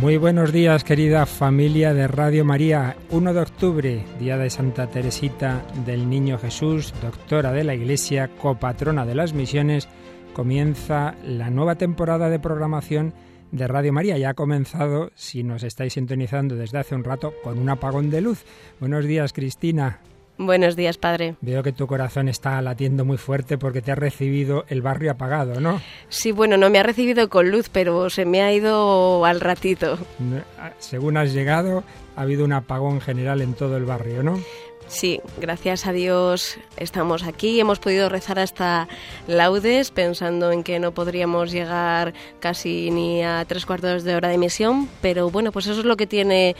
Muy buenos días, querida familia de Radio María. 1 de octubre, día de Santa Teresita del Niño Jesús, doctora de la Iglesia, copatrona de las misiones, comienza la nueva temporada de programación de Radio María. Ya ha comenzado, si nos estáis sintonizando desde hace un rato, con un apagón de luz. Buenos días, Cristina. Buenos días, padre. Veo que tu corazón está latiendo muy fuerte porque te ha recibido el barrio apagado, ¿no? Sí, bueno, no me ha recibido con luz, pero se me ha ido al ratito. Según has llegado, ha habido un apagón general en todo el barrio, ¿no? Sí, gracias a Dios estamos aquí. Hemos podido rezar hasta laudes pensando en que no podríamos llegar casi ni a tres cuartos de hora de emisión, pero bueno, pues eso es lo que tiene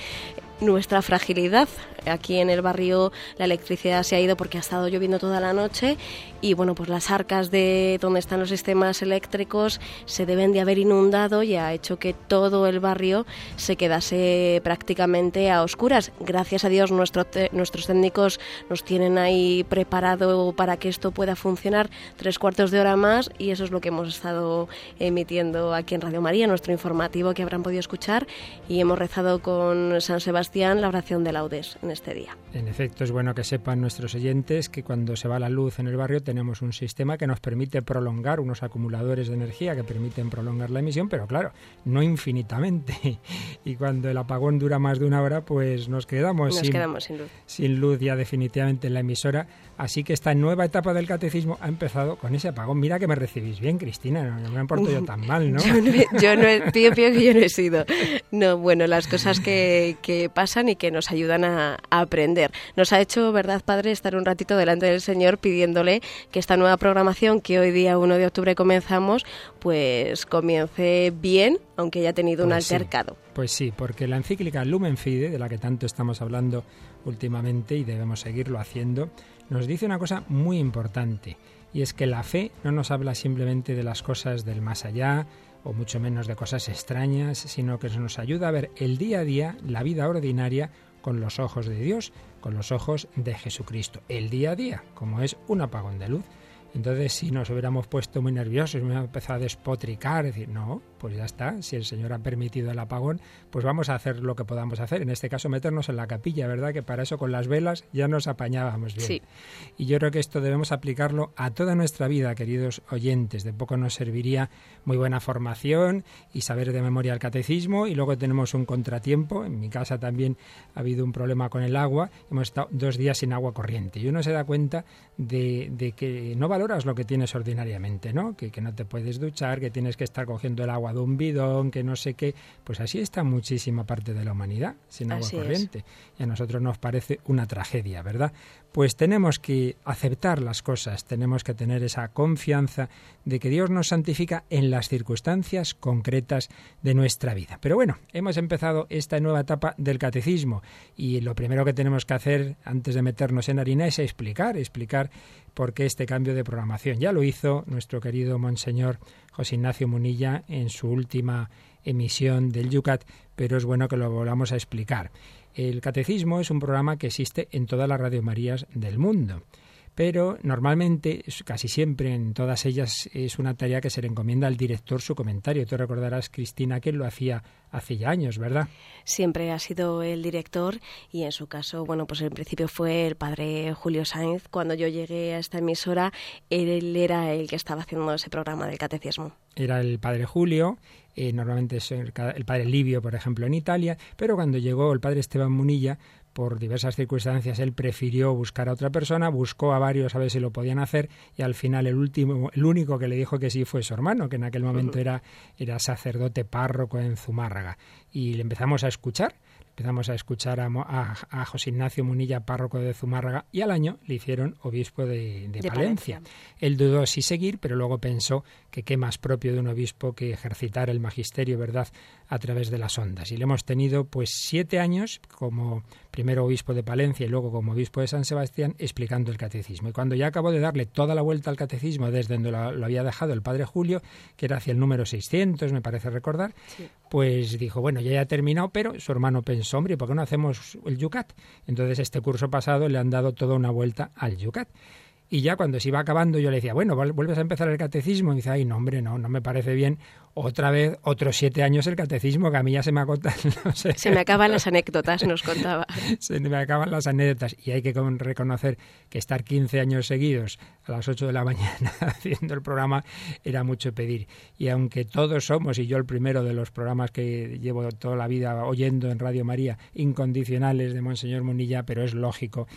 nuestra fragilidad. Aquí en el barrio la electricidad se ha ido porque ha estado lloviendo toda la noche y bueno, pues las arcas de donde están los sistemas eléctricos se deben de haber inundado y ha hecho que todo el barrio se quedase prácticamente a oscuras. Gracias a Dios nuestros técnicos nos tienen ahí preparado para que esto pueda funcionar tres cuartos de hora más y eso es lo que hemos estado emitiendo aquí en Radio María, nuestro informativo que habrán podido escuchar y hemos rezado con San Sebastián la oración de laudes en este día. En efecto, es bueno que sepan nuestros oyentes que cuando se va la luz en el barrio tenemos un sistema que nos permite prolongar unos acumuladores de energía que permiten prolongar la emisión, pero claro, no infinitamente. Y cuando el apagón dura más de una hora, pues nos quedamos, sin, quedamos sin, luz. sin luz ya definitivamente en la emisora. Así que esta nueva etapa del catecismo ha empezado con ese apagón. Mira que me recibís bien, Cristina, no, me importo yo tan mal, ¿no? yo no, he, tío, que yo no he sido. No, bueno, las cosas que, que pasan y que nos ayudan a, a aprender. Nos ha hecho, ¿verdad, Padre, estar un ratito delante del Señor pidiéndole que esta nueva programación que hoy día 1 de octubre comenzamos, pues comience bien, aunque haya tenido un pues altercado. pues sí, porque la encíclica Lumen Fide, de la que tanto estamos hablando últimamente y debemos seguirlo haciendo, nos dice una cosa muy importante, y es que la fe no nos habla simplemente de las cosas del más allá, o mucho menos de cosas extrañas, sino que nos ayuda a ver el día a día, la vida ordinaria, con los ojos de Dios, con los ojos de Jesucristo, el día a día, como es un apagón de luz. Entonces, si nos hubiéramos puesto muy nerviosos, me empezado a despotricar, decir, no, pues ya está, si el Señor ha permitido el apagón, pues vamos a hacer lo que podamos hacer. En este caso, meternos en la capilla, ¿verdad? Que para eso con las velas ya nos apañábamos bien. Sí. Y yo creo que esto debemos aplicarlo a toda nuestra vida, queridos oyentes. De poco nos serviría muy buena formación y saber de memoria el catecismo, y luego tenemos un contratiempo. En mi casa también ha habido un problema con el agua. Hemos estado dos días sin agua corriente. Y uno se da cuenta de, de que no va valoras lo que tienes ordinariamente, ¿no? Que, que, no te puedes duchar, que tienes que estar cogiendo el agua de un bidón, que no sé qué. Pues así está muchísima parte de la humanidad, sin agua corriente. Y a nosotros nos parece una tragedia, ¿verdad? Pues tenemos que aceptar las cosas, tenemos que tener esa confianza de que Dios nos santifica en las circunstancias concretas de nuestra vida. Pero bueno, hemos empezado esta nueva etapa del catecismo y lo primero que tenemos que hacer antes de meternos en harina es explicar, explicar por qué este cambio de programación. Ya lo hizo nuestro querido Monseñor José Ignacio Munilla en su última emisión del Yucat, pero es bueno que lo volvamos a explicar. El Catecismo es un programa que existe en todas las Radio Marías del mundo pero normalmente, casi siempre en todas ellas, es una tarea que se le encomienda al director su comentario. Tú recordarás, Cristina, que lo hacía hace ya años, ¿verdad? Siempre ha sido el director y en su caso, bueno, pues en principio fue el padre Julio Sainz. Cuando yo llegué a esta emisora, él era el que estaba haciendo ese programa del catecismo. Era el padre Julio, eh, normalmente es el, el padre Livio, por ejemplo, en Italia, pero cuando llegó el padre Esteban Munilla, por diversas circunstancias él prefirió buscar a otra persona, buscó a varios a ver si lo podían hacer y al final el último, el único que le dijo que sí fue su hermano, que en aquel momento era, era sacerdote párroco en Zumárraga. Y le empezamos a escuchar empezamos a escuchar a, José Ignacio Munilla, párroco de Zumárraga, y al año le hicieron obispo de, Palencia. Él dudó si seguir, pero luego pensó que qué más propio de un obispo que ejercitar el magisterio, ¿verdad?, a través de las ondas. Y le hemos tenido pues siete años como primero obispo de Palencia y luego como obispo de San Sebastián explicando el catecismo. Y cuando ya acabó de darle toda la vuelta al catecismo desde donde lo, había dejado el padre Julio, que era hacia el número 600, me parece recordar, pues dijo, bueno, ya ha terminado, pero su hermano pensó, hombre, ¿por qué no hacemos el Yucat? Entonces este curso pasado le han dado toda una vuelta al Yucat. Y ya cuando se iba acabando yo le decía, bueno, vuelves a empezar el catecismo. Y dice, ay, no, hombre, no, no me parece bien. Otra vez, otros siete años el catecismo, que a mí ya se me agotan, no sé. Se me acaban las anécdotas, nos contaba. se me acaban las anécdotas. Y hay que reconocer que estar 15 años seguidos a las 8 de la mañana haciendo el programa era mucho pedir. Y aunque todos somos, y yo el primero de los programas que llevo toda la vida oyendo en Radio María, incondicionales de Monseñor Munilla, pero es lógico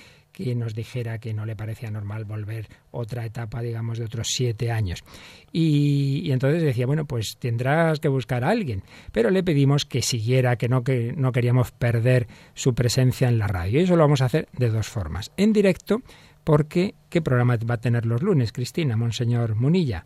que nos dijera que no le parecía normal volver otra etapa, digamos, de otros siete años. Y, entonces decía, bueno, pues tendrás que buscar a alguien. Pero le pedimos que siguiera, que no, que no queríamos perder su presencia en la radio. Y eso lo vamos a hacer de dos formas. En directo, porque ¿qué programa va a tener los lunes, Cristina, Monseñor Munilla?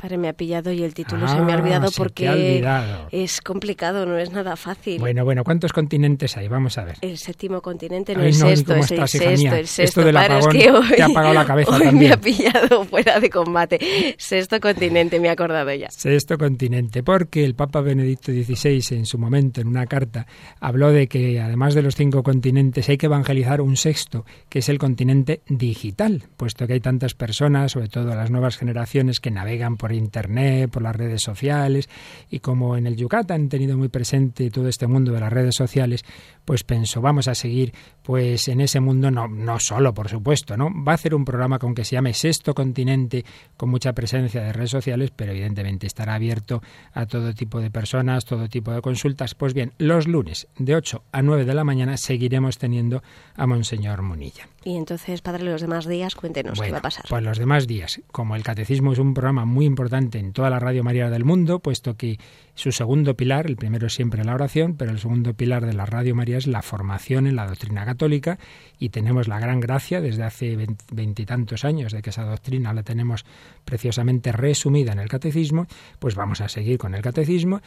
Padre, me ha pillado y el título se me ha ah, olvidado porque es complicado, no es nada fácil. Bueno, bueno, ¿cuántos continentes hay? Vamos a ver. El séptimo continente, no, el sexto, es el sexto, el sexto. Esto del apagón que hoy, te ha apagado la cabeza hoy también. me ha pillado fuera de combate. Sexto continente, me he acordado ya. Sexto continente, porque el Papa Benedicto XVI en su momento, en una carta, habló de que además de los cinco continentes hay que evangelizar un sexto, que es el continente digital, puesto que hay tantas personas, sobre todo las nuevas generaciones, que navegan por por Internet, por las redes sociales, y como en el Yucatán han tenido muy presente todo este mundo de las redes sociales, pues pensó, vamos a seguir pues en ese mundo, no, no solo, por supuesto, ¿no? Va a hacer un programa con que se llame Sexto Continente, con mucha presencia de redes sociales, pero evidentemente estará abierto a todo tipo de personas, todo tipo de consultas. Pues bien, los lunes de 8 a 9 de la mañana seguiremos teniendo a Monseñor Munilla. Y entonces, padre, los demás días, cuéntenos qué va a pasar. Pues los demás días, como el catecismo es un programa muy importante en toda la radio María del mundo, puesto que su segundo pilar, el primero es siempre la oración, pero el segundo pilar de la radio María es la formación en la doctrina católica y tenemos la gran gracia desde hace veintitantos años de que esa doctrina la tenemos preciosamente resumida en el catecismo, pues vamos a seguir con el catecismo,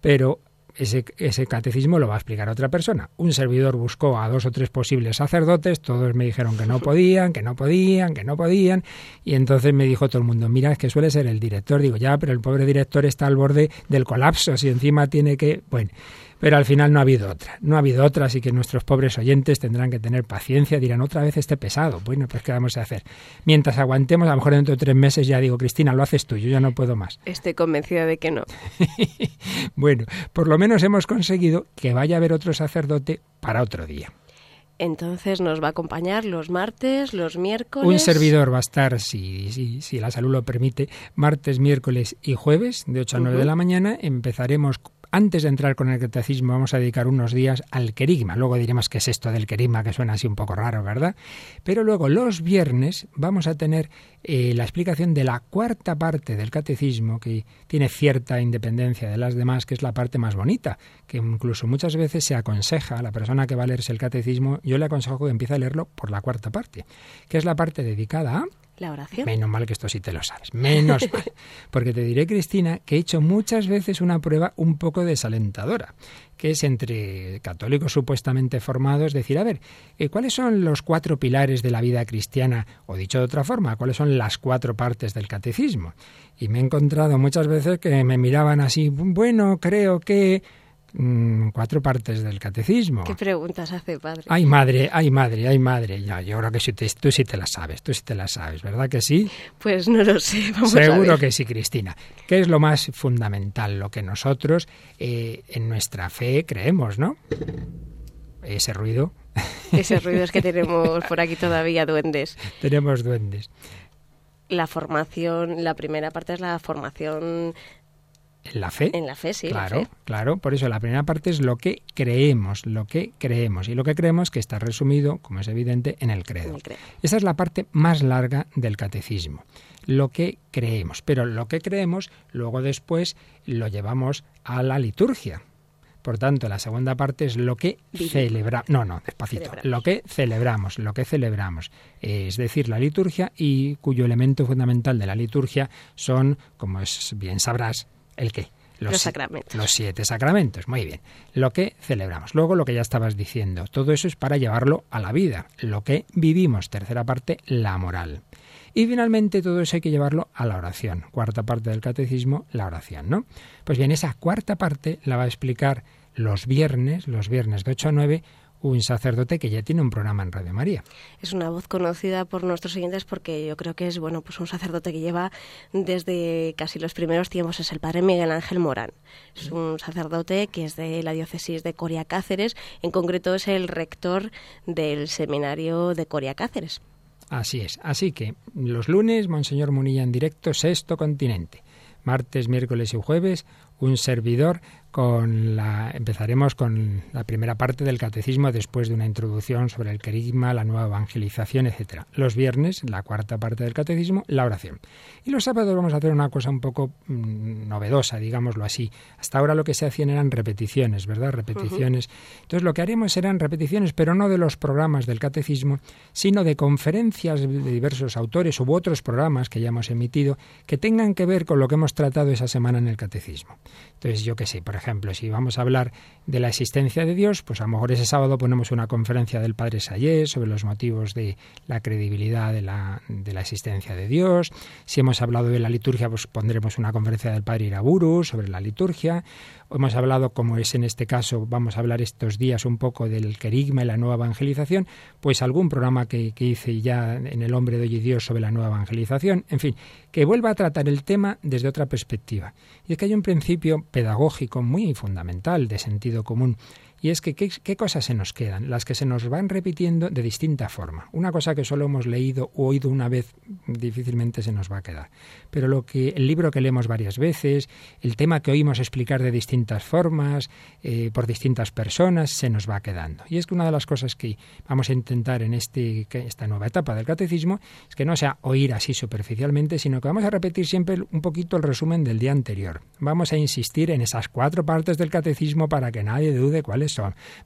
pero ese, ese, catecismo lo va a explicar otra persona. Un servidor buscó a dos o tres posibles sacerdotes, todos me dijeron que no podían, que no podían, que no podían, y entonces me dijo todo el mundo, mira, es que suele ser el director. Digo, ya, pero el pobre director está al borde del colapso, si encima tiene que... Bueno, pero al final no ha habido otra. No ha habido otra, así que nuestros pobres oyentes tendrán que tener paciencia, dirán otra vez este pesado. Bueno, pues ¿qué vamos a hacer? Mientras aguantemos, a lo mejor dentro de tres meses ya digo, Cristina, lo haces tú, yo ya no puedo más. Estoy convencida de que no. bueno, por lo menos hemos conseguido que vaya a haber otro sacerdote para otro día. Entonces nos va a acompañar los martes, los miércoles. Un servidor va a estar, si, si, si la salud lo permite, martes, miércoles y jueves, de 8 a 9 de la mañana. Empezaremos antes de entrar con el catecismo vamos a dedicar unos días al querigma. Luego diremos qué es esto del querigma, que suena así un poco raro, ¿verdad? Pero luego los viernes vamos a tener eh, la explicación de la cuarta parte del catecismo, que tiene cierta independencia de las demás, que es la parte más bonita, que incluso muchas veces se aconseja a la persona que va a leerse el catecismo, yo le aconsejo que empiece a leerlo por la cuarta parte, que es la parte dedicada a la oración. Menos mal que esto sí te lo sabes. Menos mal. Porque te diré, Cristina, que he hecho muchas veces una prueba un poco desalentadora, que es entre católicos supuestamente formados decir, a ver, eh, ¿cuáles son los cuatro pilares de la vida cristiana? O dicho de otra forma, ¿cuáles son las cuatro partes del catecismo? Y me he encontrado muchas veces que me miraban así, bueno, creo que Mm, cuatro partes del catecismo. ¿Qué preguntas hace, padre? Ay, madre, ay, madre, ay, madre. Ya, yo creo que sí tú sí te la sabes, tú sí te la sabes, ¿verdad que sí? Pues no lo sé, vamos Seguro a ver. que sí, Cristina. ¿Qué es lo más fundamental? Lo que nosotros eh, en nuestra fe creemos, ¿no? Ese ruido. Ese ruido es que tenemos por aquí todavía duendes. tenemos duendes. La formación, la primera parte es la formación en la fe. En la fe, sí. Claro, claro. Por eso la primera parte es lo que creemos, lo que creemos. Y lo que creemos que está resumido, como es evidente, en el credo. Esa es la parte más larga del catecismo. Lo que creemos. Pero lo que creemos, luego después lo llevamos a la liturgia Por tanto, la segunda parte es lo que celebramos. No, no, despacito. Lo que celebramos, lo que celebramos. Es decir, la liturgia y cuyo elemento fundamental de la liturgia son, como es bien sabrás, el qué. Los, sacramentos. Los siete sacramentos, muy bien. Lo que celebramos. Luego lo que ya estabas diciendo, todo eso es para llevarlo a la vida. Lo que vivimos, tercera parte, la moral. Y finalmente todo eso hay que llevarlo a la oración. Cuarta parte del catecismo, la oración, ¿no? Pues bien, esa cuarta parte la va a explicar los viernes, los viernes de 8 a 9, un sacerdote que ya tiene un programa en Radio María. Es una voz conocida por nuestros oyentes porque yo creo que es bueno, pues un sacerdote que lleva desde casi los primeros tiempos es el padre Miguel Ángel Morán. Es un sacerdote que es de la diócesis de Coria Cáceres, en concreto es el rector del seminario de Coria Cáceres. Así es. Así que los lunes, Monseñor Munilla en directo, sexto continente. Martes, miércoles y jueves, un servidor con la empezaremos con la primera parte del catecismo después de una introducción sobre el querigma, la nueva evangelización, etcétera. Los viernes, la cuarta parte del catecismo, la oración. Y los sábados vamos a hacer una cosa un poco mm, novedosa, digámoslo así. Hasta ahora lo que se hacían eran repeticiones, ¿verdad? Repeticiones. Entonces lo que haremos serán repeticiones, pero no de los programas del catecismo, sino de conferencias de diversos autores u otros programas que ya hemos emitido que tengan que ver con lo que hemos tratado esa semana en el catecismo. Entonces, yo qué sé, por ejemplo, si vamos a hablar de la existencia de Dios, pues a lo mejor ese sábado ponemos una conferencia del Padre Sayés sobre los motivos de la credibilidad de la, de la existencia de Dios. Si hemos hablado de la liturgia, pues pondremos una conferencia del Padre Iraburu sobre la liturgia. Hemos hablado, como es en este caso, vamos a hablar estos días un poco del querigma y la nueva evangelización, pues algún programa que, que hice ya en El hombre de hoy y Dios sobre la nueva evangelización, en fin, que vuelva a tratar el tema desde otra perspectiva. Y es que hay un principio pedagógico muy fundamental de sentido común y es que ¿qué, cosas se nos quedan? Las que se nos van repitiendo de distinta forma. Una cosa que solo hemos leído o oído una vez difícilmente se nos va a quedar. Pero lo que el libro que leemos varias veces, el tema que oímos explicar de distintas formas, eh, por distintas personas, se nos va quedando. Y es que una de las cosas que vamos a intentar en este, esta nueva etapa del catecismo es que no sea oír así superficialmente, sino que vamos a repetir siempre un poquito el resumen del día anterior. Vamos a insistir en esas cuatro partes del catecismo para que nadie dude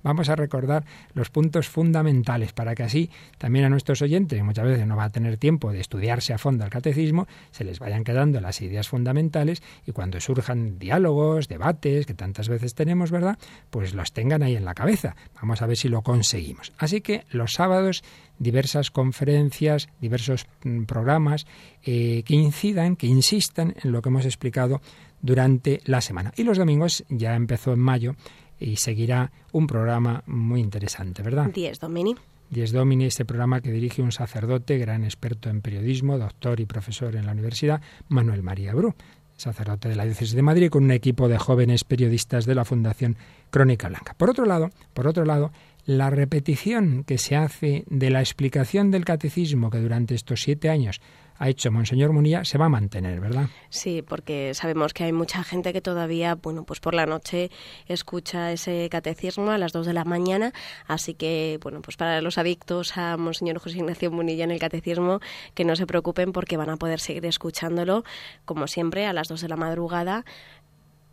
Vamos a recordar los puntos fundamentales para que así también a nuestros oyentes, que muchas veces no va a tener tiempo de estudiarse a fondo el catecismo, se les vayan quedando las ideas fundamentales y cuando surjan diálogos, debates, que tantas veces tenemos, ¿verdad? Pues los tengan ahí en la cabeza. Vamos a ver si lo conseguimos. Así que los sábados diversas conferencias, diversos mm, programas eh, que incidan, que insistan en lo que hemos explicado durante la semana. Y los domingos, ya empezó en mayo, y seguirá un programa muy interesante, ¿verdad? Diez Domini. Diez Domini, este programa que dirige un sacerdote, gran experto en periodismo, doctor y profesor en la universidad, Manuel María Bru, sacerdote de la diócesis de Madrid, con un equipo de jóvenes periodistas de la Fundación Crónica Blanca. Por otro lado, por otro lado, la repetición que se hace de la explicación del catecismo que durante estos siete años ha hecho Monseñor Munilla se va a mantener, ¿verdad? Sí, porque sabemos que hay mucha gente que todavía, bueno, pues por la noche escucha ese catecismo a las dos de la mañana, así que, bueno, pues para los adictos a Monseñor José Ignacio Munilla en el catecismo, que no se preocupen porque van a poder seguir escuchándolo, como siempre, a las dos de la madrugada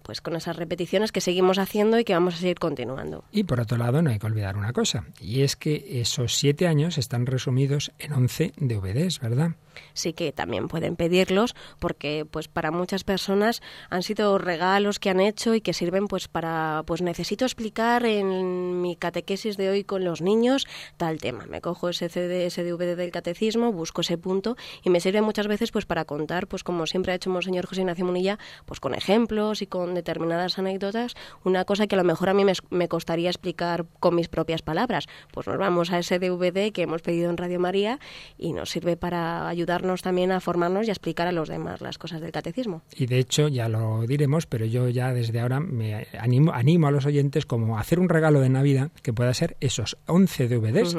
pues con esas repeticiones que seguimos haciendo y que vamos a seguir continuando. Y por otro lado, no hay que olvidar una cosa, y es que esos siete años están resumidos en once DVDs, ¿verdad? Sí que también pueden pedirlos porque pues para muchas personas han sido regalos que han hecho y que sirven pues para pues necesito explicar en mi catequesis de hoy con los niños tal tema. Me cojo ese CD, ese DVD del catecismo, busco ese punto y me sirve muchas veces pues para contar pues como siempre ha hecho Monseñor José Ignacio Munilla pues con ejemplos y con determinadas anécdotas una cosa que a lo mejor a mí me, me costaría explicar con mis propias palabras. Pues nos vamos a ese DVD que hemos pedido en Radio María y nos sirve para ayudar ayudarnos también a formarnos y a explicar a los demás las cosas del catecismo. Y de hecho, ya lo diremos, pero yo ya desde ahora me animo, animo a los oyentes como a hacer un regalo de Navidad que pueda ser esos 11 DVDs.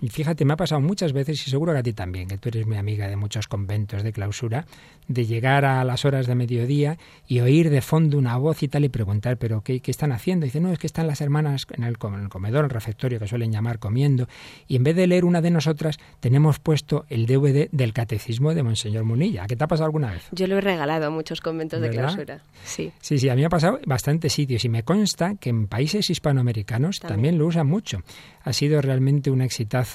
Y fíjate, me ha pasado muchas veces, y seguro que a ti también, que tú eres mi amiga de muchos conventos de clausura, de llegar a las horas de mediodía y oír de fondo una voz y tal y preguntar, ¿pero qué, qué están haciendo? Y dice, no, es que están las hermanas en el, comedor, en el refectorio, que suelen llamar comiendo. Y en vez de leer una de nosotras, tenemos puesto el DVD del Catecismo de Monseñor Munilla. ¿Qué te ha pasado alguna vez? Yo lo he regalado a muchos conventos de clausura. Sí. sí, sí, a mí me ha pasado bastantes sitios y me consta que en países hispanoamericanos también, también lo usan mucho ha sido realmente un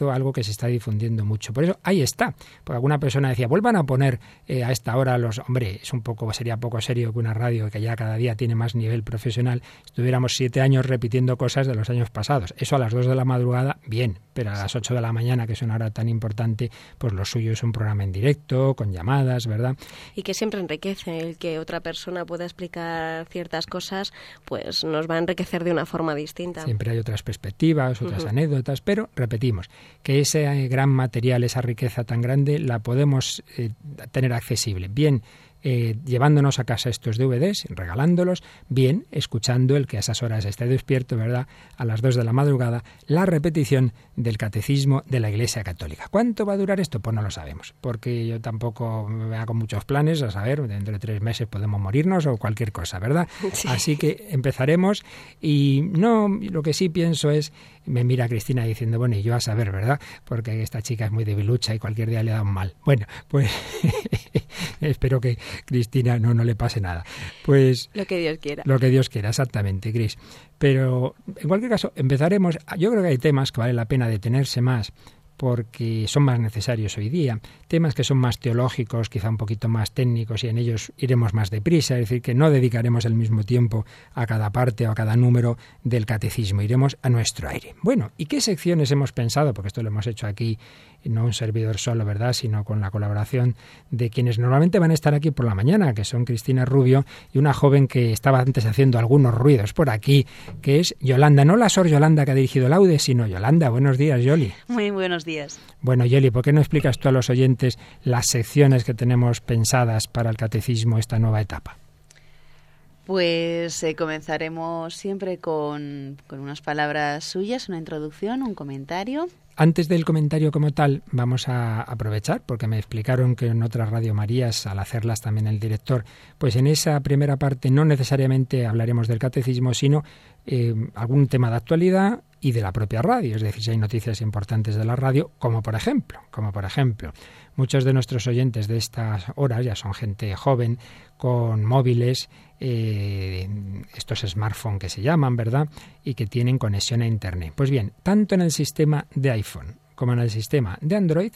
algo que se está difundiendo mucho. Por eso ahí está. Porque alguna persona decía, vuelvan a poner eh, a esta hora los. Hombre, es un poco, sería poco serio que una radio que ya cada día tiene más nivel profesional estuviéramos siete años repitiendo cosas de los años pasados. Eso a las dos de la madrugada, bien, pero a las ocho de la mañana, que es una hora tan importante, pues lo suyo es un programa en directo, con llamadas, ¿verdad? Y que siempre enriquece el que otra persona pueda explicar ciertas cosas, pues nos va a enriquecer de una forma distinta. Siempre hay otras perspectivas, otras anécdotas pero repetimos que ese gran material, esa riqueza tan grande, la podemos eh, tener accesible. Bien eh, llevándonos a casa estos DVDs, regalándolos, bien, escuchando el que a esas horas esté despierto, ¿verdad? A las dos de la madrugada, la repetición del catecismo de la Iglesia Católica. ¿Cuánto va a durar esto? Pues no lo sabemos, porque yo tampoco me hago muchos planes, a saber, dentro de tres meses podemos morirnos o cualquier cosa, ¿verdad? Así que empezaremos y no, lo que sí pienso es me mira Cristina diciendo, bueno, y yo a saber, ¿verdad? Porque esta chica es muy debilucha y cualquier día le da un mal. Bueno, pues espero que Cristina no, no le pase nada. Pues lo que Dios quiera. Lo que Dios quiera, exactamente, Cris. Pero en cualquier caso, empezaremos. Yo creo que hay temas que vale la pena detenerse más porque son más necesarios hoy día. Temas que son más teológicos, quizá un poquito más técnicos y en ellos iremos más deprisa, es decir, que no dedicaremos el mismo tiempo a cada parte o a cada número del catecismo, iremos a nuestro aire. Bueno, ¿y qué secciones hemos pensado? Porque esto lo hemos hecho aquí no un servidor solo, ¿verdad?, sino con la colaboración de quienes normalmente van a estar aquí por la mañana, que son Cristina Rubio y una joven que estaba antes haciendo algunos ruidos por aquí, que es Yolanda, no la Sor Yolanda que ha dirigido Laude, sino Yolanda. Buenos días, Yoli. Muy buenos días. Bueno, Yoli, ¿por qué no explicas tú a los oyentes las secciones que tenemos pensadas para el catecismo esta nueva etapa? Pues eh, comenzaremos siempre con, con unas palabras suyas, una introducción, un comentario antes del comentario como tal, vamos a aprovechar, porque me explicaron que en otras Radio Marías, al hacerlas también el director, pues en esa primera parte no necesariamente hablaremos del catecismo, sino eh, algún tema de actualidad y de la propia radio, es decir, si hay noticias importantes de la radio, como por ejemplo, como por ejemplo, muchos de nuestros oyentes de estas horas ya son gente joven, con móviles, eh, estos smartphones que se llaman, ¿verdad? Y que tienen conexión a Internet. Pues bien, tanto en el sistema de iPhone como en el sistema de Android,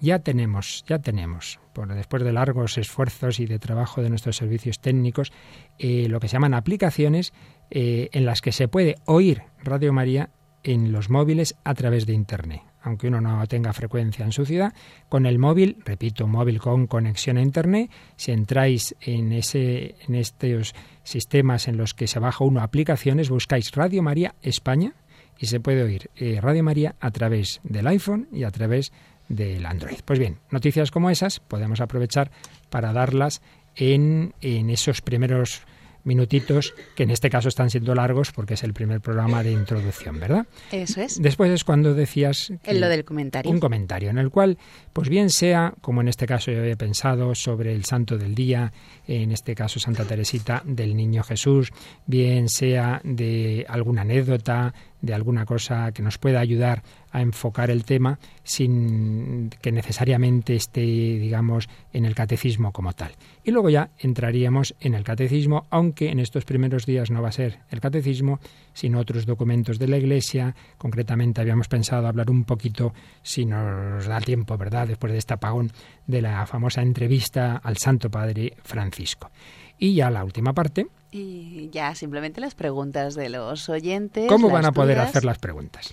ya tenemos, ya tenemos, después de largos esfuerzos y de trabajo de nuestros servicios técnicos, eh, lo que se llaman aplicaciones eh, en las que se puede oír Radio María en los móviles a través de Internet aunque uno no tenga frecuencia en su ciudad, con el móvil, repito, móvil con conexión a Internet, si entráis en, ese, en estos sistemas en los que se baja uno aplicaciones, buscáis Radio María España y se puede oír eh, Radio María a través del iPhone y a través del Android. Pues bien, noticias como esas podemos aprovechar para darlas en, en esos primeros minutitos, que en este caso están siendo largos porque es el primer programa de introducción, ¿verdad? Eso es. Después es cuando decías... En lo del comentario. Un comentario en el cual, pues bien sea, como en este caso yo había pensado, sobre el santo del día, en este caso Santa Teresita del Niño Jesús, bien sea de alguna anécdota, de alguna cosa que nos pueda ayudar a enfocar el tema sin que necesariamente esté, digamos, en el catecismo como tal. Y luego ya entraríamos en el catecismo, aunque en estos primeros días no va a ser el catecismo, sino otros documentos de la Iglesia. Concretamente habíamos pensado hablar un poquito, si nos da tiempo, ¿verdad?, después de este apagón, de la famosa entrevista al Santo Padre Francisco. Y ya la última parte. Y ya simplemente las preguntas de los oyentes. ¿Cómo van a poder hacer las preguntas?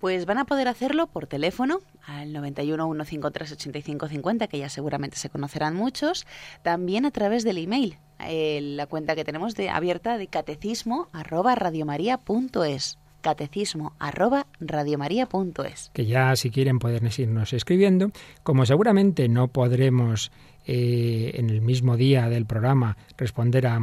Pues van a poder hacerlo por teléfono al 91 153 85 50, que ya seguramente se conocerán muchos, también a través del email, eh, la cuenta que tenemos de abierta de catecismo arroba radiomaria.es catecismo arroba radiomaria.es. Que ya si quieren pueden irnos escribiendo. Como seguramente no podremos eh, en el mismo día del programa responder a,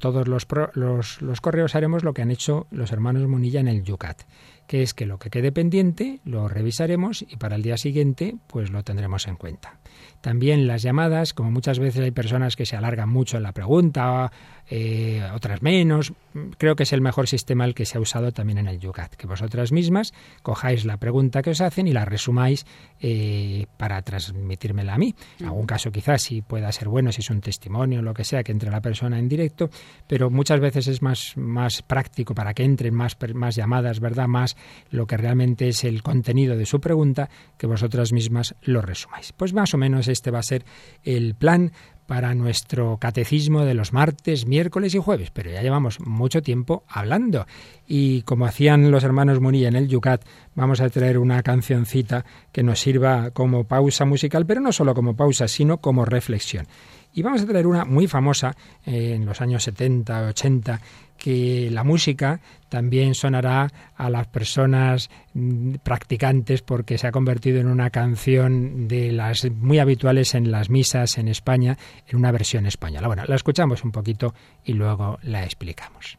todos los, los, los correos, haremos lo que han hecho los hermanos Munilla en el Yucat que es que lo que quede pendiente lo revisaremos y para el día siguiente pues lo tendremos en cuenta. También las llamadas, como muchas veces hay personas que se alargan mucho en la pregunta, eh, otras menos, creo que es el mejor sistema el que se ha usado también en el Yucat, que vosotras mismas cojáis la pregunta que os hacen y la resumáis eh, para transmitírmela a mí. En algún caso quizás si pueda ser bueno, si es un testimonio, lo que sea, que entre la persona en directo, pero muchas veces es más, más práctico para que entren más, más llamadas, ¿verdad? Más lo que realmente es el contenido de su pregunta, que vosotras mismas lo resumáis. Pues más o menos este va a ser el plan para nuestro catecismo de los martes, miércoles y jueves, pero ya llevamos mucho tiempo hablando. Y como hacían los hermanos Munilla en el Yucat, vamos a traer una cancioncita que nos sirva como pausa musical, pero no solo como pausa, sino como reflexión. Y vamos a traer una muy famosa eh, en los años 70, 80, que la música también sonará a las personas mm, practicantes porque se ha convertido en una canción de las muy habituales en las misas en España, en una versión española. Bueno, la escuchamos un poquito y luego la explicamos.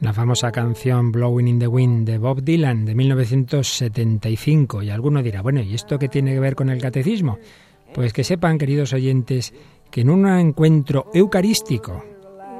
La famosa canción Blowing in the Wind de Bob Dylan de 1975. Y alguno dirá, bueno, ¿y esto qué tiene que ver con el catecismo? Pues que sepan, queridos oyentes, que en un encuentro eucarístico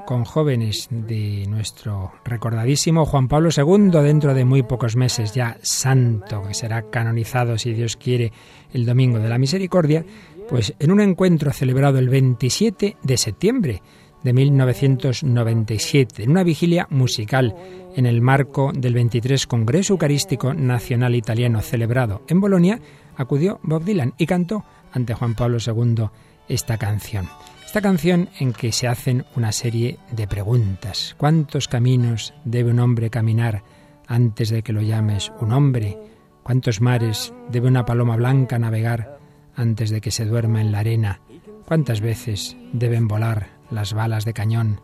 con jóvenes de nuestro recordadísimo Juan Pablo II, dentro de muy pocos meses ya santo, que será canonizado, si Dios quiere, el Domingo de la Misericordia, pues en un encuentro celebrado el 27 de septiembre de 1997, en una vigilia musical en el marco del 23 Congreso Eucarístico Nacional Italiano celebrado en Bolonia, acudió Bob Dylan y cantó ante Juan Pablo II esta canción. Esta canción en que se hacen una serie de preguntas. ¿Cuántos caminos debe un hombre caminar antes de que lo llames un hombre? ¿Cuántos mares debe una paloma blanca navegar antes de que se duerma en la arena? ¿Cuántas veces deben volar las balas de cañón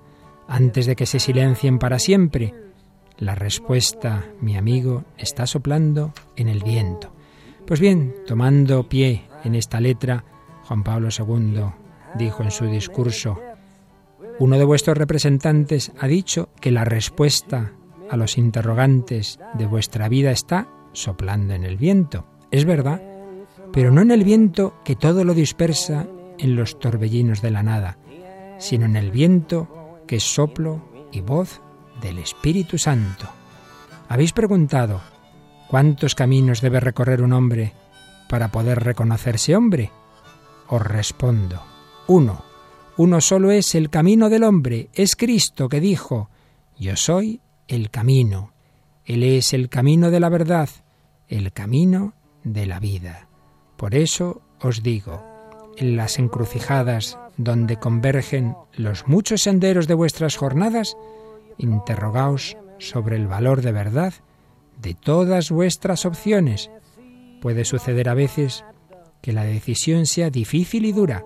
antes de que se silencien para siempre? La respuesta, mi amigo, está soplando en el viento. Pues bien, tomando pie en esta letra, Juan Pablo II dijo en su discurso, uno de vuestros representantes ha dicho que la respuesta a los interrogantes de vuestra vida está soplando en el viento. Es verdad, pero no en el viento que todo lo dispersa en los torbellinos de la nada, sino en el viento que es soplo y voz del Espíritu Santo. ¿Habéis preguntado cuántos caminos debe recorrer un hombre para poder reconocerse hombre? Os respondo, uno. Uno solo es el camino del hombre, es Cristo que dijo, yo soy el camino. Él es el camino de la verdad, el camino de la vida. Por eso os digo, en las encrucijadas donde convergen los muchos senderos de vuestras jornadas, interrogaos sobre el valor de verdad de todas vuestras opciones. Puede suceder a veces que la decisión sea difícil y dura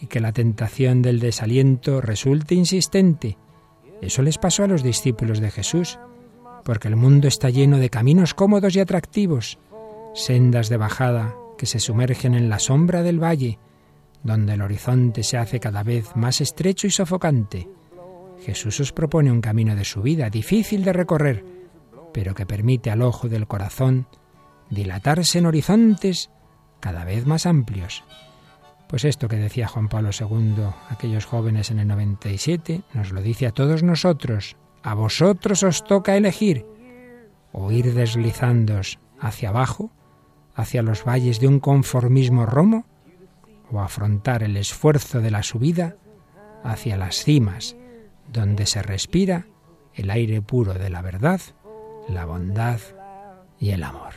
y que la tentación del desaliento resulte insistente. Eso les pasó a los discípulos de Jesús, porque el mundo está lleno de caminos cómodos y atractivos, sendas de bajada que se sumergen en la sombra del valle, donde el horizonte se hace cada vez más estrecho y sofocante. Jesús os propone un camino de subida difícil de recorrer, pero que permite al ojo del corazón dilatarse en horizontes cada vez más amplios. Pues esto que decía Juan Pablo II, aquellos jóvenes en el 97, nos lo dice a todos nosotros. A vosotros os toca elegir o ir deslizándos hacia abajo, hacia los valles de un conformismo romo, o afrontar el esfuerzo de la subida hacia las cimas, donde se respira el aire puro de la verdad, la bondad y el amor.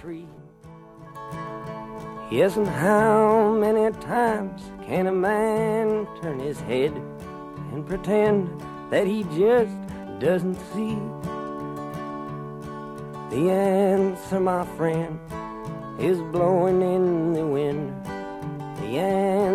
And how many times can a man turn his head and pretend that he just doesn't see? The answer, my friend, is blowing in the wind. The answer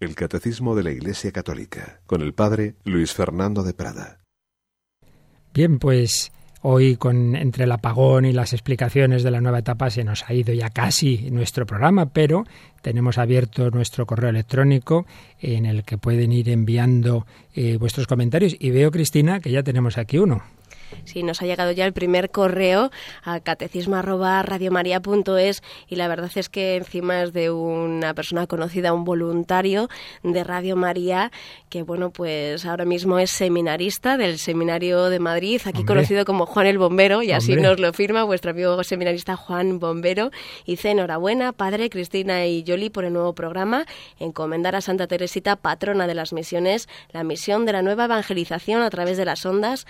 El Catecismo de la Iglesia Católica, con el Padre Luis Fernando de Prada. Bien, pues hoy con entre el apagón y las explicaciones de la nueva etapa se nos ha ido ya casi nuestro programa, pero tenemos abierto nuestro correo electrónico en el que pueden ir enviando eh, vuestros comentarios y veo Cristina que ya tenemos aquí uno. Sí, nos ha llegado ya el primer correo a catecismo y la verdad es que encima es de una persona conocida, un voluntario de Radio María, que bueno, pues ahora mismo es seminarista del Seminario de Madrid, aquí conocido como Juan el Bombero, y así nos lo firma vuestro amigo seminarista Juan Bombero. Y dice, enhorabuena, padre, Cristina y Yoli, por el nuevo programa, encomendar a Santa Teresita, patrona de las misiones, la misión de la nueva evangelización a través de las ondas,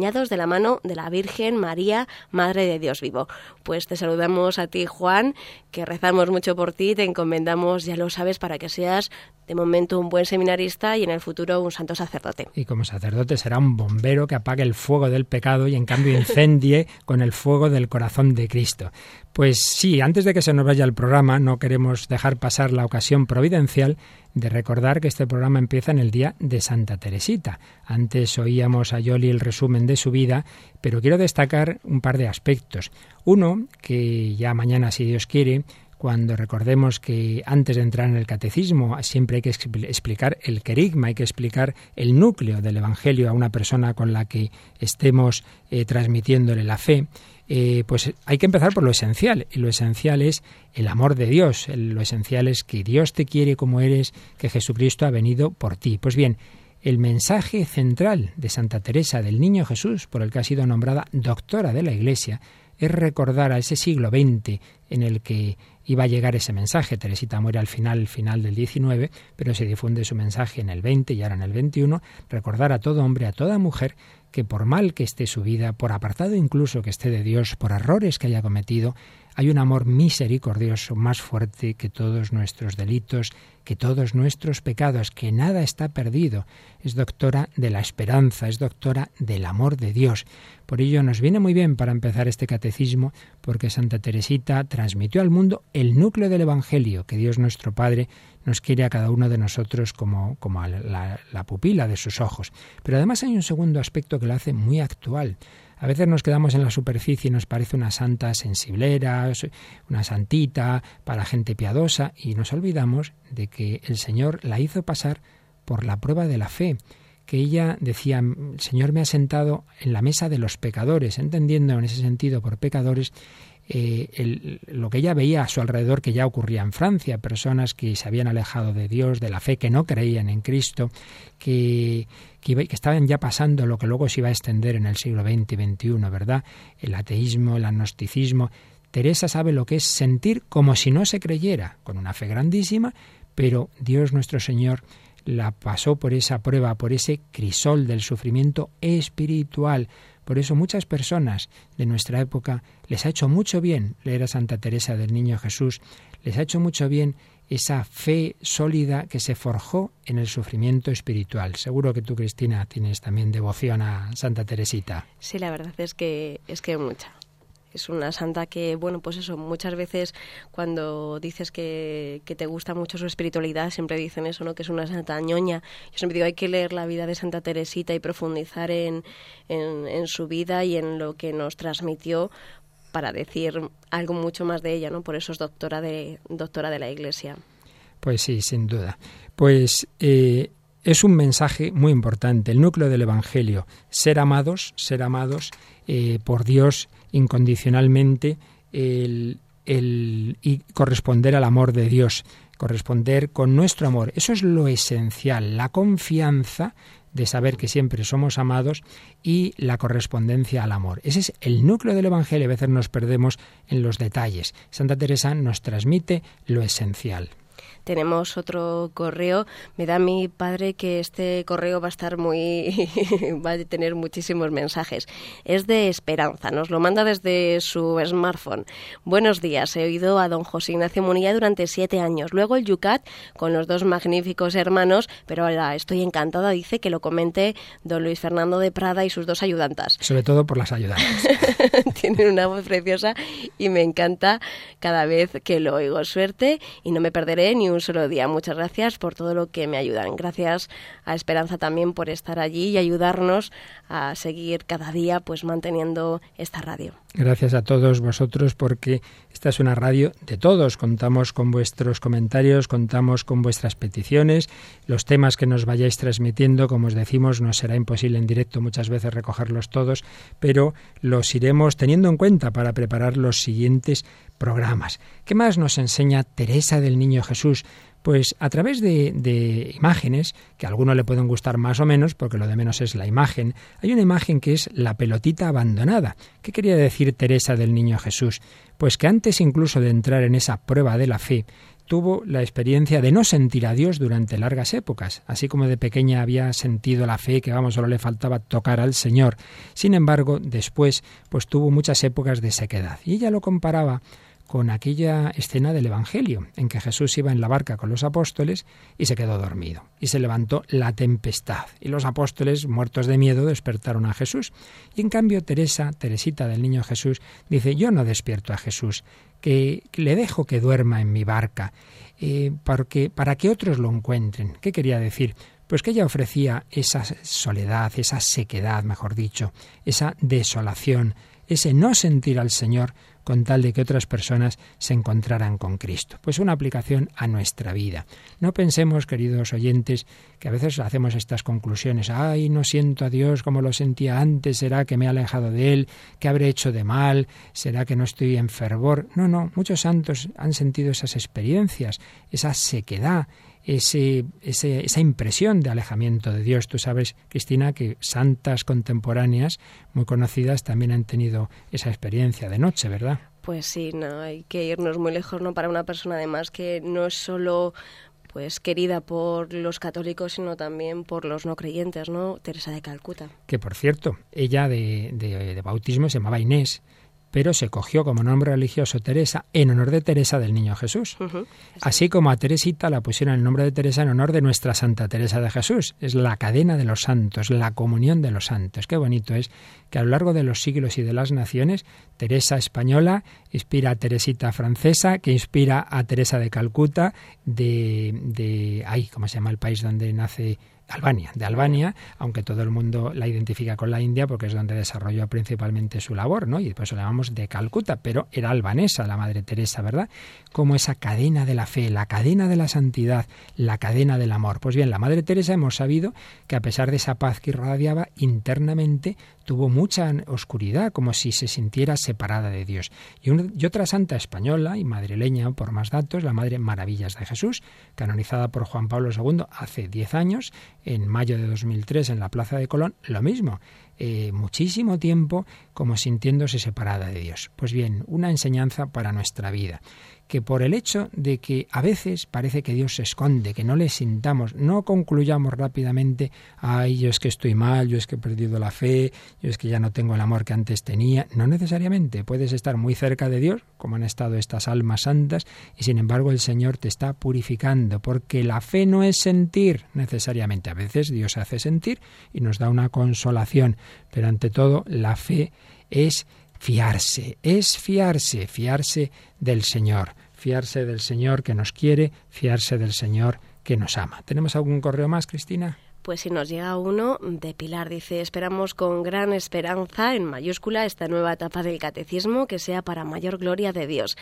de la mano de la Virgen María, Madre de Dios vivo. Pues te saludamos a ti, Juan, que rezamos mucho por ti, te encomendamos, ya lo sabes, para que seas de momento un buen seminarista y en el futuro un santo sacerdote. Y como sacerdote será un bombero que apague el fuego del pecado y en cambio incendie con el fuego del corazón de Cristo. Pues sí, antes de que se nos vaya el programa, no queremos dejar pasar la ocasión providencial de recordar que este programa empieza en el día de Santa Teresita. Antes oíamos a Yoli el resumen de su vida, pero quiero destacar un par de aspectos. Uno, que ya mañana, si Dios quiere, cuando recordemos que antes de entrar en el catecismo siempre hay que explicar el querigma, hay que explicar el núcleo del Evangelio a una persona con la que estemos eh, transmitiéndole la fe, eh, pues hay que empezar por lo esencial. Y lo esencial es el amor de Dios. Lo esencial es que Dios te quiere como eres, que Jesucristo ha venido por ti. Pues bien, el mensaje central de Santa Teresa del Niño Jesús, por el que ha sido nombrada doctora de la Iglesia, es recordar a ese siglo XX en el que iba a llegar ese mensaje. Teresita muere al final, final del 19, pero se difunde su mensaje en el 20 y ahora en el 21. Recordar a todo hombre, a toda mujer, que por mal que esté su vida, por apartado incluso que esté de Dios, por errores que haya cometido, hay un amor misericordioso más fuerte que todos nuestros delitos, que todos nuestros pecados, que nada está perdido. Es doctora de la esperanza, es doctora del amor de Dios. Por ello nos viene muy bien para empezar este catecismo, porque Santa Teresita transmitió al mundo el núcleo del Evangelio, que Dios nuestro Padre nos quiere a cada uno de nosotros como, como la, la pupila de sus ojos. Pero además hay un segundo aspecto que lo hace muy actual. A veces nos quedamos en la superficie y nos parece una santa sensiblera, una santita para gente piadosa y nos olvidamos de que el Señor la hizo pasar por la prueba de la fe, que ella decía, el Señor me ha sentado en la mesa de los pecadores, entendiendo en ese sentido por pecadores eh, lo que ella veía a su alrededor que ya ocurría en Francia, personas que se habían alejado de Dios, de la fe, que no creían en Cristo, que, que, estaban ya pasando lo que luego se iba a extender en el siglo XX y XXI, ¿verdad? El ateísmo, el agnosticismo. Teresa sabe lo que es sentir como si no se creyera, con una fe grandísima, pero Dios nuestro Señor la pasó por esa prueba, por ese crisol del sufrimiento espiritual. Por eso muchas personas de nuestra época les ha hecho mucho bien leer a Santa Teresa del Niño Jesús, les ha hecho mucho bien esa fe sólida que se forjó en el sufrimiento espiritual. Seguro que tú, Cristina, tienes también devoción a Santa Teresita. Sí, la verdad es que es que mucha es una santa que, bueno, pues eso, muchas veces cuando dices que, que, te gusta mucho su espiritualidad, siempre dicen eso, ¿no? Que es una santa ñoña. Yo siempre digo, hay que leer la vida de Santa Teresita y profundizar en, en, en su vida y en lo que nos transmitió para decir algo mucho más de ella, ¿no? Por eso es doctora de, doctora de la Iglesia. Pues sí, sin duda. Pues eh, es un mensaje muy importante, el núcleo del Evangelio, ser amados, ser amados eh, por Dios incondicionalmente el, el, y corresponder al amor de Dios, corresponder con nuestro amor. Eso es lo esencial, la confianza de saber que siempre somos amados y la correspondencia al amor. Ese es el núcleo del Evangelio. A veces nos perdemos en los detalles. Santa Teresa nos transmite lo esencial tenemos otro correo. Me da mi padre que este correo va a estar muy. va a tener muchísimos mensajes. Es de Esperanza, nos lo manda desde su smartphone. Buenos días, he oído a don José Ignacio Munilla durante siete años. Luego el Yucat con los dos magníficos hermanos, pero ahora estoy encantada, dice que lo comente don Luis Fernando de Prada y sus dos ayudantas. Sobre todo por las ayudantas. Tienen una voz preciosa y me encanta cada vez que lo oigo. Suerte y no me perderé ni un solo día. Muchas gracias por todo lo que me ayudan. Gracias a Esperanza también por estar allí y ayudarnos a seguir cada día pues manteniendo esta radio. Gracias a todos vosotros porque esta es una radio de todos. Contamos con vuestros comentarios, contamos con vuestras peticiones, los temas que nos vayáis transmitiendo, como os decimos, no será imposible en directo muchas veces recogerlos todos, pero los iremos teniendo en cuenta para preparar los siguientes programas. ¿Qué más nos enseña Teresa del Niño Jesús? Pues a través de, imágenes, que a alguno le pueden gustar más o menos, porque lo de menos es la imagen, hay una imagen que es la pelotita abandonada. ¿Qué quería decir Teresa del Niño Jesús? Pues que antes incluso de entrar en esa prueba de la fe, tuvo la experiencia de no sentir a Dios durante largas épocas, así como de pequeña había sentido la fe que vamos solo le faltaba tocar al Señor. Sin embargo, después pues tuvo muchas épocas de sequedad y ella lo comparaba con aquella escena del Evangelio, en que Jesús iba en la barca con los apóstoles y se quedó dormido. Y se levantó la tempestad. Y los apóstoles, muertos de miedo, despertaron a Jesús. Y en cambio Teresa, Teresita del Niño Jesús, dice, yo no despierto a Jesús, que le dejo que duerma en mi barca, eh, porque, para que otros lo encuentren. ¿Qué quería decir? Pues que ella ofrecía esa soledad, esa sequedad, mejor dicho, esa desolación, ese no sentir al Señor con tal de que otras personas se encontraran con Cristo. Pues una aplicación a nuestra vida. No pensemos, queridos oyentes, que a veces hacemos estas conclusiones. Ay, no siento a Dios como lo sentía antes, será que me he alejado de Él, que habré hecho de mal, será que no estoy en fervor. No, no, muchos santos han sentido esas experiencias, esa sequedad, ese, esa impresión de alejamiento de Dios. Tú sabes, Cristina, que santas contemporáneas muy conocidas también han tenido esa experiencia de noche, ¿verdad? Pues sí, no, hay que irnos muy lejos, ¿no? Para una persona además que no es solo pues querida por los católicos, sino también por los no creyentes, ¿no? Teresa de Calcuta. Que por cierto, ella de, de bautismo se llamaba Inés pero se cogió como nombre religioso Teresa en honor de Teresa del Niño Jesús. Así como a Teresita la pusieron el nombre de Teresa en honor de nuestra Santa Teresa de Jesús. Es la cadena de los santos, la comunión de los santos. Qué bonito es que a lo largo de los siglos y de las naciones, Teresa española inspira a Teresita francesa, que inspira a Teresa de Calcuta, de, de ay, ¿cómo se llama el país donde nace Albania, de Albania, aunque todo el mundo la identifica con la India porque es donde desarrolló principalmente su labor, ¿no? Y por eso la llamamos de Calcuta, pero era albanesa la Madre Teresa, ¿verdad? Como esa cadena de la fe, la cadena de la santidad, la cadena del amor. Pues bien, la Madre Teresa hemos sabido que a pesar de esa paz que irradiaba internamente, tuvo mucha oscuridad, como si se sintiera separada de Dios. Y, y, otra santa española y madrileña, por más datos, la Madre Maravillas de Jesús, canonizada por Juan Pablo II hace diez años, en mayo de 2003 en la Plaza de Colón, lo mismo. Eh, muchísimo tiempo como sintiéndose separada de Dios. Pues bien, una enseñanza para nuestra vida que por el hecho de que a veces parece que Dios se esconde, que no le sintamos, no concluyamos rápidamente, ay, yo es que estoy mal, yo es que he perdido la fe, yo es que ya no tengo el amor que antes tenía. No necesariamente, puedes estar muy cerca de Dios, como han estado estas almas santas, y sin embargo el Señor te está purificando, porque la fe no es sentir necesariamente. A veces Dios hace sentir y nos da una consolación, pero ante todo la fe es fiarse, es fiarse, fiarse del Señor, fiarse del Señor que nos quiere, fiarse del Señor que nos ama. ¿Tenemos algún correo más, Cristina? Pues si nos llega uno de Pilar, dice, esperamos con gran esperanza, en mayúscula, esta nueva etapa del catecismo que sea para mayor gloria de Dios.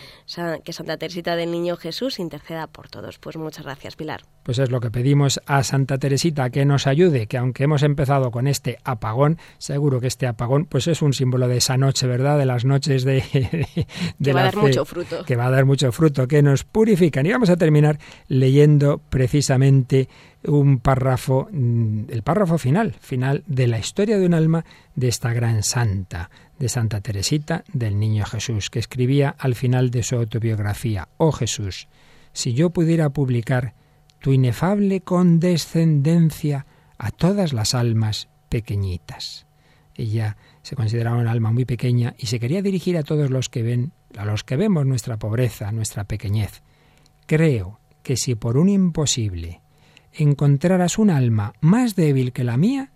Que Santa Teresita del Niño Jesús interceda por todos. Pues muchas gracias, Pilar. Pues es lo que pedimos a Santa Teresita, que nos ayude, que aunque hemos empezado con este apagón, seguro que este apagón pues es un símbolo de esa noche, ¿verdad? De las noches de... que va a dar mucho fruto. Que va a dar mucho fruto, que nos purifican. Y vamos a terminar leyendo precisamente un párrafo, mm, el párrafo final, final de la historia de un alma de esta gran santa, de Santa Teresita del Niño Jesús, que escribía al final de su autobiografía, Oh Jesús, si yo pudiera publicar tu inefable condescendencia a todas las almas pequeñitas. Ella se consideraba un alma muy pequeña y se quería dirigir a todos los que ven, a los que vemos nuestra pobreza, nuestra pequeñez. Creo que si por un imposible encontraras un alma más débil que la mía,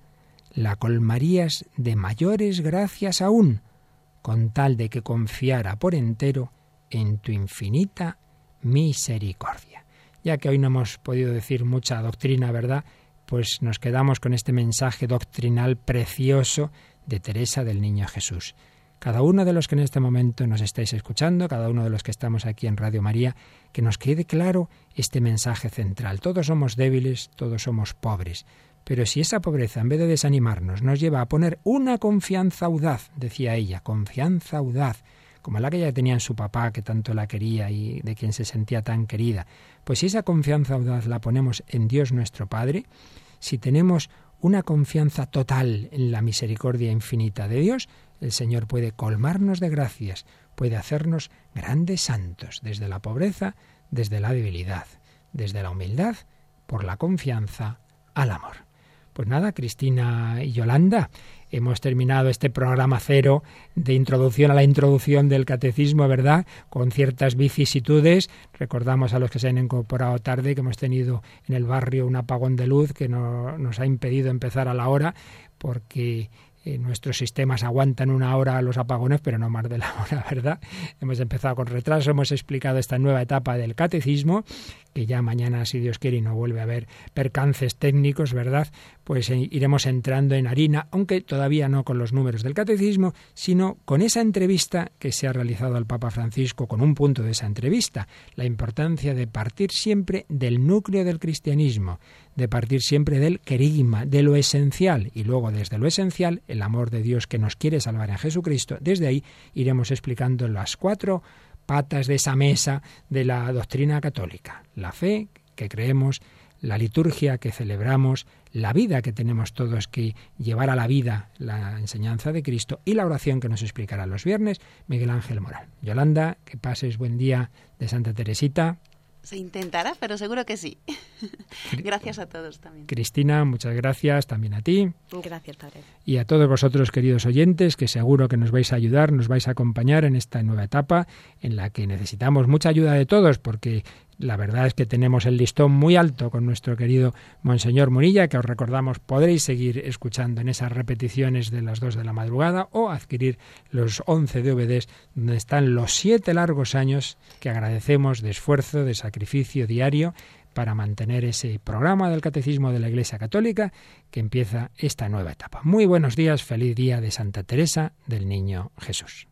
la colmarías de mayores gracias aún, con tal de que confiara por entero en tu infinita misericordia. Ya que hoy no hemos podido decir mucha doctrina, ¿verdad? Pues nos quedamos con este mensaje doctrinal precioso de Teresa del Niño Jesús cada uno de los que en este momento nos estáis escuchando, cada uno de los que estamos aquí en Radio María, que nos quede claro este mensaje central. Todos somos débiles, todos somos pobres. Pero si esa pobreza, en vez de desanimarnos, nos lleva a poner una confianza audaz, decía ella, confianza audaz, como la que ella tenía en su papá, que tanto la quería y de quien se sentía tan querida, pues si esa confianza audaz la ponemos en Dios nuestro Padre, si tenemos una confianza total en la misericordia infinita de Dios, el Señor puede colmarnos de gracias, puede hacernos grandes santos, desde la pobreza, desde la debilidad, desde la humildad, por la confianza al amor. Pues nada, Cristina y Yolanda, hemos terminado este programa cero de introducción a la introducción del catecismo, ¿verdad? Con ciertas vicisitudes. Recordamos a los que se han incorporado tarde que hemos tenido en el barrio un apagón de luz que no, nos ha impedido empezar a la hora porque eh, nuestros sistemas aguantan una hora los apagones, pero no más de la hora, ¿verdad? Hemos empezado con retraso, hemos explicado esta nueva etapa del catecismo, que ya mañana, si Dios quiere, y no vuelve a haber percances técnicos, ¿verdad? Pues eh, iremos entrando en harina, aunque todavía no con los números del catecismo, sino con esa entrevista que se ha realizado al Papa Francisco, con un punto de esa entrevista, la importancia de partir siempre del núcleo del cristianismo, de partir siempre del querigma, de lo esencial, y luego desde lo esencial, el amor de Dios que nos quiere salvar en Jesucristo. Desde ahí iremos explicando las cuatro patas de esa mesa de la doctrina católica. La fe que creemos, la liturgia que celebramos, la vida que tenemos todos que llevar a la vida la enseñanza de Cristo y la oración que nos explicará los viernes Miguel Ángel Moral. Yolanda, que pases buen día de Santa Teresita. Se intentará, pero seguro que sí. gracias a todos también. Cristina, muchas gracias también a ti. Gracias, Padre. Y a todos vosotros, queridos oyentes, que seguro que nos vais a ayudar, nos vais a acompañar en esta nueva etapa en la que necesitamos mucha ayuda de todos, porque la verdad es que tenemos el listón muy alto con nuestro querido Monseñor Murilla, que os recordamos podréis seguir escuchando en esas repeticiones de las dos de la madrugada o adquirir los 11 DVDs donde están los siete largos años que agradecemos de esfuerzo, de sacrificio diario para mantener ese programa del Catecismo de la Iglesia Católica que empieza esta nueva etapa. Muy buenos días, feliz día de Santa Teresa del Niño Jesús.